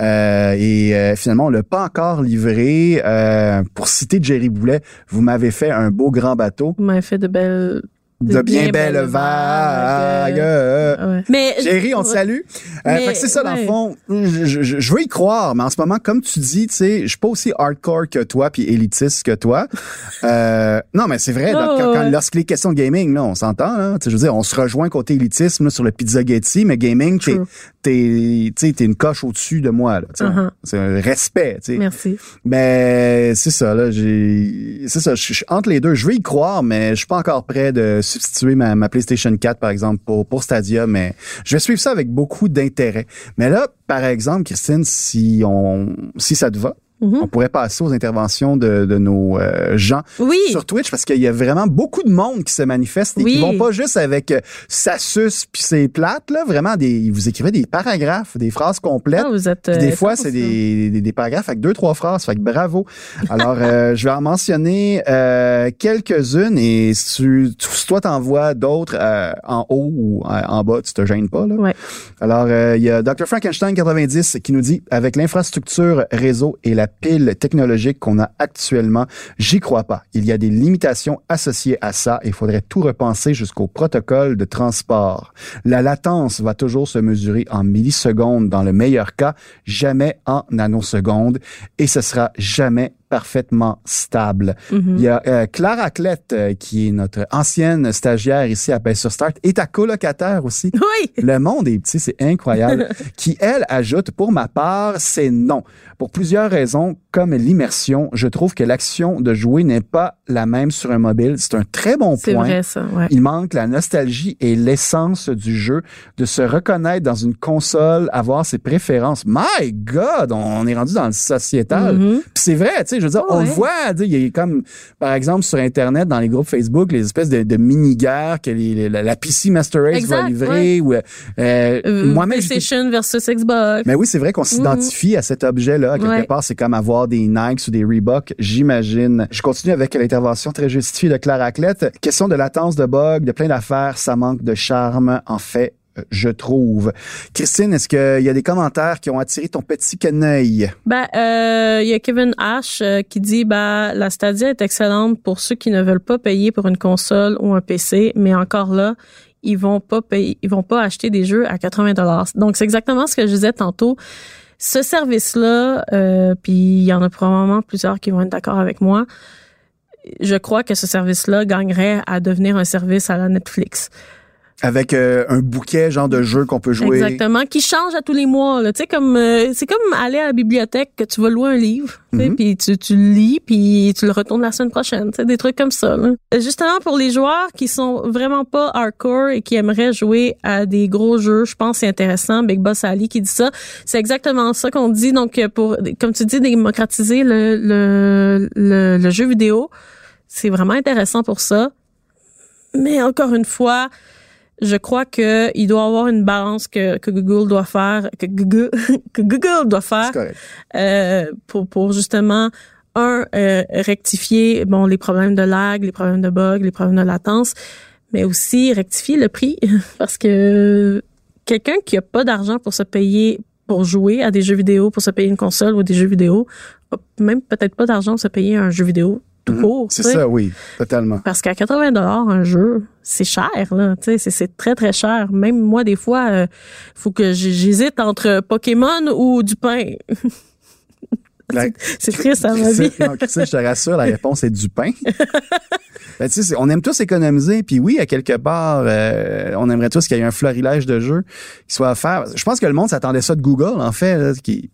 euh, et euh, finalement on l'a pas encore livré. Euh, pour citer Jerry Boulet, vous m'avez fait un beau grand bateau Vous m'avez fait de belles... de bien belles vagues. Ouais. Mais Jerry, on te salue. Euh, Mais, fait que c'est ça, dans le fond. Je, je- je veux y croire, mais en ce moment, comme tu dis, tu sais, je suis pas aussi hardcore que toi puis élitiste que toi. Euh, non, mais c'est vrai, dans- Ouais, quand, quand- lorsque les questions de gaming, là, on s'entend, là. Tu sais, je veux dire, on se rejoint côté élitisme là, sur le Pizzaghetti, mais gaming, t'es. T'es, t'es une coche au-dessus de moi, là. Uh-huh. C'est un respect, tu sais. Merci. Mais c'est ça, là, j'ai, c'est ça, je suis entre les deux. Je veux y croire, mais je suis pas encore prêt de substituer ma, ma PlayStation 4, par exemple, pour, pour Stadia, mais je vais suivre ça avec beaucoup d'intérêt. Mais là, par exemple, Christine, si on, si ça te va, Mhm. on pourrait passer aux interventions de, de nos euh, gens Oui. sur Twitch parce qu'il y a vraiment beaucoup de monde qui se manifeste et Oui. qui vont pas juste avec euh, sa suce puis ses plates là, vraiment des vous écrivez des paragraphes, des phrases complètes. Ah, vous êtes... Euh, des fois, c'est des, des, des paragraphes avec deux, trois phrases. Fait que bravo. Alors, euh, je vais en mentionner euh, quelques-unes et si, tu, tu- si toi t'envoies d'autres euh, en haut ou en bas, tu te gênes pas. Là. Ouais. Alors, euh, il y a Dr. Frankenstein 90 qui nous dit, avec l'infrastructure réseau et la pile technologique qu'on a actuellement, j'y crois pas. Il y a des limitations associées à ça et il faudrait tout repenser jusqu'au protocole de transport. La latence va toujours se mesurer en millisecondes dans le meilleur cas, jamais en nanosecondes et ce sera jamais parfaitement stable. Mhm. Il y a euh, Clara Clette, euh, qui est notre ancienne stagiaire ici à Paix sur Start, et ta colocataire aussi. Oui. Le monde est petit, c'est incroyable. qui, elle, ajoute, pour ma part, c'est non. Pour plusieurs raisons, comme l'immersion, je trouve que l'action de jouer n'est pas la même sur un mobile. C'est un très bon C'est point. vrai, ça. Ouais. Il manque la nostalgie et l'essence du jeu, de se reconnaître dans une console, avoir ses préférences. My God, on est rendu dans le sociétal. Puis c'est vrai, tu sais, je veux dire, Oh, on le ouais. voit, tu sais, il y a comme, par exemple, sur Internet, dans les groupes Facebook, les espèces de, de mini-guerres que les- les- la, la PC Master Race Exact, va livrer. Ou, euh, Euh, moi-même, j'ai- PlayStation versus Xbox. mais oui, c'est vrai qu'on s'identifie à cet objet-là. Quelque part, c'est comme avoir des Nikes ou des Reebok, j'imagine. Je continue avec l'intervention très justifiée de Clara Clette. Question de latence de bug, de plein d'affaires, ça manque de charme. En fait, je trouve. Christine, est-ce qu'il y a des commentaires qui ont attiré ton petit caneuil? Ben, euh, il y a Kevin Ash euh, qui dit, ben, la Stadia est excellente pour ceux qui ne veulent pas payer pour une console ou un PC, mais encore là, ils vont pas vont pas acheter des jeux à 80 dollars. Donc, c'est exactement ce que je disais tantôt. Ce service-là, euh, puis il y en a probablement plusieurs qui vont être d'accord avec moi. Je crois que ce service-là gagnerait à devenir un service à la Netflix. Avec euh, un bouquet, genre de jeu qu'on peut jouer. Exactement, qui change à tous les mois. là. Tu sais, comme euh, c'est comme aller à la bibliothèque que tu vas louer un livre, Mhm. puis tu, tu le lis, puis tu le retournes la semaine prochaine. Des trucs comme ça. là. Justement pour les joueurs qui sont vraiment pas hardcore et qui aimeraient jouer à des gros jeux, je pense que c'est intéressant. Big Boss Ali qui dit ça, c'est exactement ça qu'on dit. Donc pour, comme tu dis, démocratiser le le, le, le jeu vidéo, c'est vraiment intéressant pour ça. Mais encore une fois, je crois que il doit y avoir une balance que, que Google doit faire, que Google, que Google doit faire euh, pour, pour justement un euh, rectifier bon les problèmes de lag, les problèmes de bug, les problèmes de latence, mais aussi rectifier le prix. Parce que quelqu'un qui a pas d'argent pour se payer pour jouer à des jeux vidéo, pour se payer une console ou des jeux vidéo, a même peut-être pas d'argent pour se payer un jeu vidéo tout court. Mhm. C'est ça, oui, totalement. Parce qu'à 80 dollars un jeu, c'est cher là, tu sais, c'est- c'est très très cher. Même moi des fois, euh, faut que j'hésite entre Pokémon ou du pain. C'est- triste à ma Christine- vie. non, Christine, je te rassure, la réponse est du pain. Ben, on aime tous économiser, puis oui, à quelque part, euh, on aimerait tous qu'il y ait un florilège de jeux qui soit offert. Je pense que le monde s'attendait ça de Google, en fait. là, qui...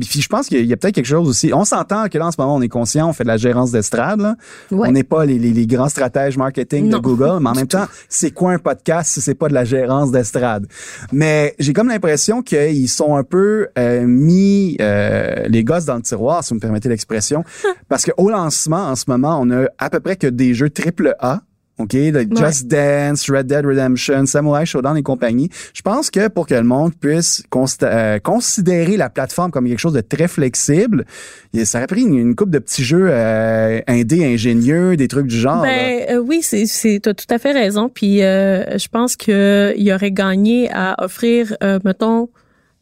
Puis je pense qu'il y a peut-être quelque chose aussi. On s'entend que là, en ce moment, on est conscient, on fait de la gérance d'estrade. Ouais. On n'est pas les, les- les grands stratèges marketing Non. de Google, mais en même temps, c'est quoi un podcast si c'est pas de la gérance d'estrade? Mais j'ai comme l'impression qu'ils sont un peu euh, mis euh, les gosses dans le tiroir, si vous me permettez l'expression, parce qu'au lancement, en ce moment, on a à peu près que des jeux triple A. OK, le Just Dance, Red Dead Redemption, Samurai Showdown et compagnie. Je pense que pour que le monde puisse euh, considérer la plateforme comme quelque chose de très flexible, ça aurait pris une, une coupe de petits jeux euh, indés ingénieux, des trucs du genre. Ben euh, oui, c'est c'est t'as tout à fait raison. Puis euh, je pense que il aurait gagné à offrir, mettons,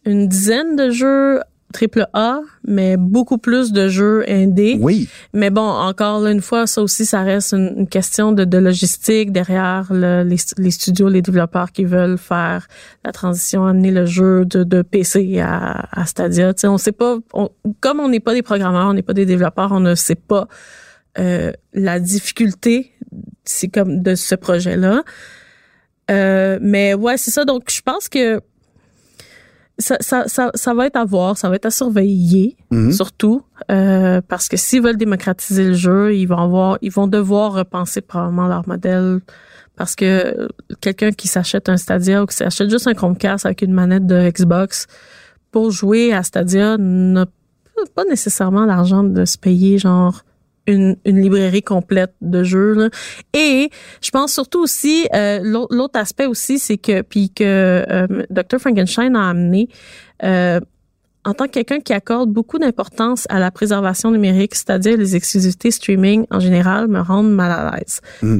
une dizaine de jeux triple A, mais beaucoup plus de jeux indés. Oui. Mais bon, encore là, une fois, ça aussi, ça reste une, une question de, de logistique derrière le- les, les studios, les développeurs qui veulent faire la transition, amener le jeu de, de PC à, à Stadia. Tu sais, on sait pas, on- comme on n'est pas des programmeurs, on n'est pas des développeurs, on ne sait pas euh, la difficulté, c'est comme de ce projet-là. Euh, mais ouais, c'est ça. Donc, je pense que ça, ça, ça, ça va être à voir, ça va être à surveiller, Mhm. surtout, euh, parce que s'ils veulent démocratiser le jeu, ils vont avoir, ils vont devoir repenser probablement leur modèle, parce que quelqu'un qui s'achète un Stadia ou qui s'achète juste un Chromecast avec une manette de Xbox pour jouer à Stadia n'a pas nécessairement l'argent de se payer genre une, une librairie complète de jeux. Là. Et je pense surtout aussi, euh, l'au- l'autre aspect aussi, c'est que, puis que euh, Dr. Frankenstein a amené, euh, en tant que quelqu'un qui accorde beaucoup d'importance à la préservation numérique, c'est-à-dire les exclusivités streaming en général, me rendent mal à l'aise. Mm.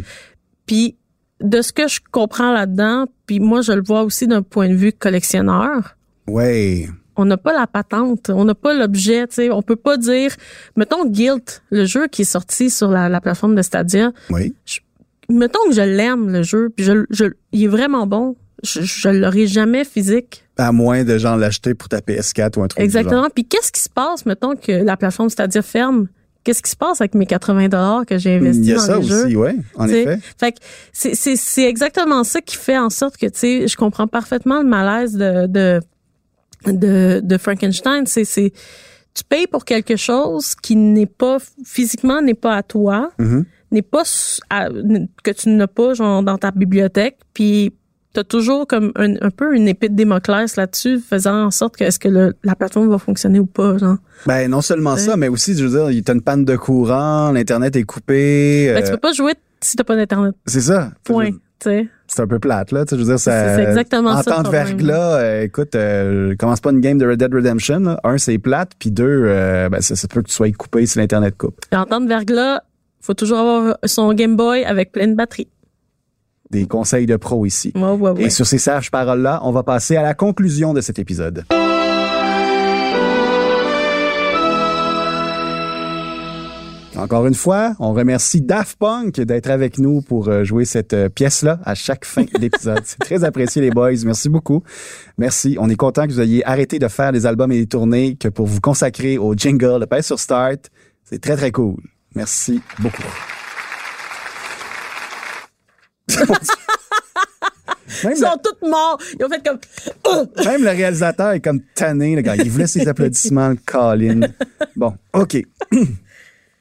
Puis de ce que je comprends là-dedans, puis moi je le vois aussi d'un point de vue collectionneur, Ouais. On n'a pas la patente, on n'a pas l'objet, tu sais, on peut pas dire, mettons Guilt, le jeu qui est sorti sur la, la plateforme de Stadia, Oui. mettons que je l'aime le jeu, puis je, je, il est vraiment bon, je, je l'aurai jamais physique. À moins de genre l'acheter pour ta PS4 ou un truc. Exactement. Puis qu'est-ce qui se passe, mettons que la plateforme Stadia ferme? Qu'est-ce qui se passe avec mes 80 dollars que j'ai investis Il y a dans ça aussi, ouais, en T'sais, effet. Fait que c'est, c'est, c'est exactement ça qui fait en sorte que, tu sais, je comprends parfaitement le malaise de, de, de, de Frankenstein. C'est, c'est, tu payes pour quelque chose qui n'est pas, physiquement, n'est pas à toi, Mhm. n'est pas, à- que tu n'as pas, genre, dans ta bibliothèque, puis t'as toujours comme un, un peu une épée de Démoclès là-dessus, faisant en sorte que est-ce que le- la plateforme va fonctionner ou pas, genre. Ben, non seulement Ouais. ça, mais aussi, je veux dire, t'as une panne de courant, l'Internet est coupé. Ben, euh, tu peux pas jouer si t'as pas d'internet. c'est ça. Point. Tu sais. C'est un peu plate, là. Tu sais, je veux dire, ça. C'est- c'est exactement en ça, de problème. verglas, euh, écoute, euh, commence pas une game de Red Dead Redemption, là. Un, c'est plate, puis deux, euh, ben, ça, ça peut que tu sois coupé si l'Internet coupe. Et en temps de verglas, faut toujours avoir son Game Boy avec pleine batterie. Des conseils de pro ici. Ouais, ouais, ouais. Et sur ces sages paroles-là, on va passer à la conclusion de cet épisode. Encore une fois, on remercie Daft Punk d'être avec nous pour euh, jouer cette euh, pièce-là à chaque fin d'épisode. C'est très apprécié, les boys. Merci beaucoup. Merci. On est content que vous ayez arrêté de faire des albums et des tournées que pour vous consacrer au jingle de Pèse sur Start. C'est très, très cool. Merci beaucoup. Même Ils sont tous morts. Ils ont fait comme. Même le réalisateur est comme tanné, le gars. Il voulait ses applaudissements, le Colin. Bon, OK.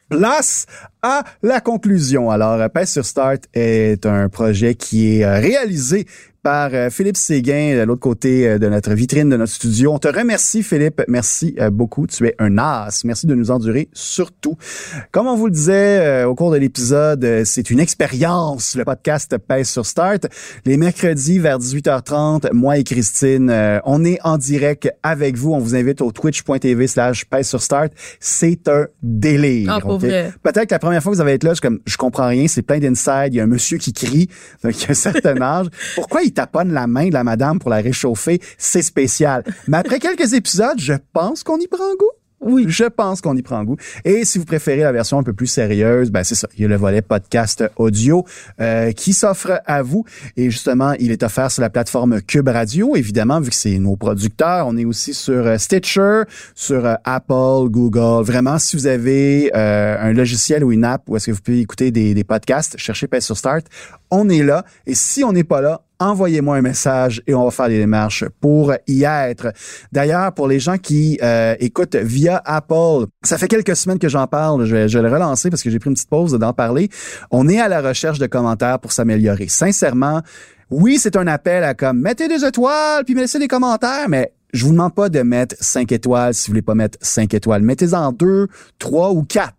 Place à la conclusion. Alors, Pèse sur Start est un projet qui est euh, réalisé par euh, Philippe Séguin de l'autre côté euh, de notre vitrine, de notre studio. On te remercie, Philippe. Merci euh, beaucoup. Tu es un as. Merci de nous endurer surtout. Comme on vous le disait au cours de l'épisode, c'est une expérience, le podcast Pèse sur Start. Les mercredis vers 18h30, moi et Christine, on est en direct avec vous. On vous invite au twitch.tv slash Pèse sur Start. C'est un délire. Ah, pour ok? vrai. Peut-être que la première fois que vous allez être là, je, comme, je comprends rien, c'est plein d'inside. Il y a un monsieur qui crie, donc il a un certain âge. Pourquoi il taponne la main de la madame pour la réchauffer? C'est spécial. Mais après quelques épisodes, je pense qu'on y prend goût. Oui. Je pense qu'on y prend goût. Et si vous préférez la version un peu plus sérieuse, ben c'est ça. Il y a le volet podcast audio euh, qui s'offre à vous. Et justement, il est offert sur la plateforme Cube Radio. Évidemment, vu que c'est nos producteurs, on est aussi sur euh, Stitcher, sur euh, Apple, Google. Vraiment, si vous avez euh, un logiciel ou une app où est-ce que vous pouvez écouter des, des podcasts, cherchez Pay sur Start. On est là. Et si on n'est pas là, envoyez-moi un message et on va faire des démarches pour y être. D'ailleurs, pour les gens qui euh, écoutent via Apple, ça fait quelques semaines que j'en parle, je vais, je vais le relancer parce que j'ai pris une petite pause d'en parler. On est à la recherche de commentaires pour s'améliorer. Sincèrement, oui, c'est un appel à comme mettez des étoiles puis laissez des commentaires, mais je vous demande pas de mettre 5 étoiles si vous voulez pas mettre 5 étoiles. Mettez-en 2, 3 ou 4.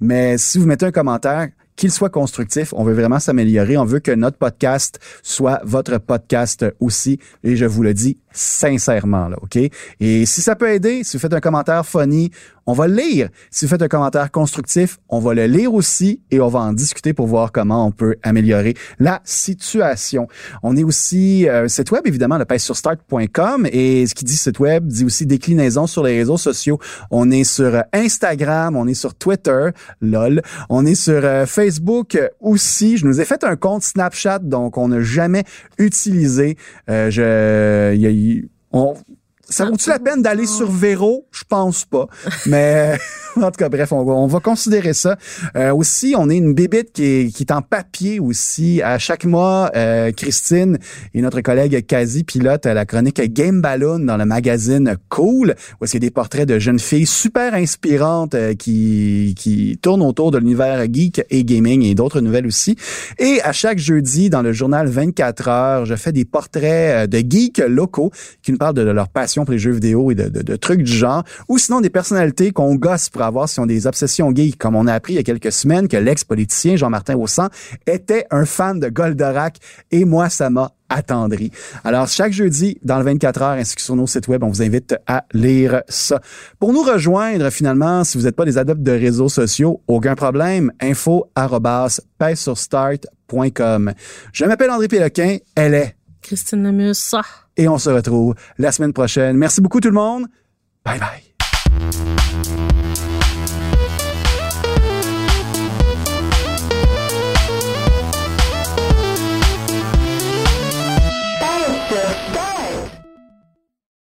Mais si vous mettez un commentaire, qu'il soit constructif. On veut vraiment s'améliorer. On veut que notre podcast soit votre podcast aussi. Et je vous le dis sincèrement, là, OK? Et si ça peut aider, si vous faites un commentaire funny, on va le lire. Si vous faites un commentaire constructif, on va le lire aussi et on va en discuter pour voir comment on peut améliorer la situation. On est aussi euh, web, évidemment, le start.com et ce qui dit site web dit aussi déclinaison sur les réseaux sociaux. On est sur Instagram, on est sur Twitter, lol. On est sur euh, Facebook aussi. Je nous ai fait un compte Snapchat, donc on n'a jamais utilisé. Euh, je, on, ça vaut-tu la peine d'aller sur Véro? Je pense pas. Mais en tout cas, bref, on va, on va considérer ça. Euh, aussi, on est une bébite qui est, qui est en papier aussi. À chaque mois, euh, Christine et notre collègue Kazi pilote la chronique Game Balloon dans le magazine Cool, où est-ce qu'il y a des portraits de jeunes filles super inspirantes euh, qui, qui tournent autour de l'univers geek et gaming et d'autres nouvelles aussi. Et à chaque jeudi, dans le journal 24 heures, je fais des portraits euh, de geeks locaux qui nous parlent de leur passion pour les jeux vidéo et de, trucs du genre, ou sinon des personnalités qu'on gosse pour avoir si on a des obsessions geeks, comme on a appris il y a quelques semaines que l'ex-politicien Jean-Martin Haussan était un fan de Goldorak, et moi, ça m'a attendri. Alors, chaque jeudi, dans le 24 heures, ainsi que sur nos sites web, on vous invite à lire ça. Pour nous rejoindre, finalement, si vous n'êtes pas des adeptes de réseaux sociaux, aucun problème, info arrobas paysurstart.com. Je m'appelle André Péloquin, elle est Christine Lemus, ça et on se retrouve la semaine prochaine. Merci beaucoup tout le monde. Bye bye.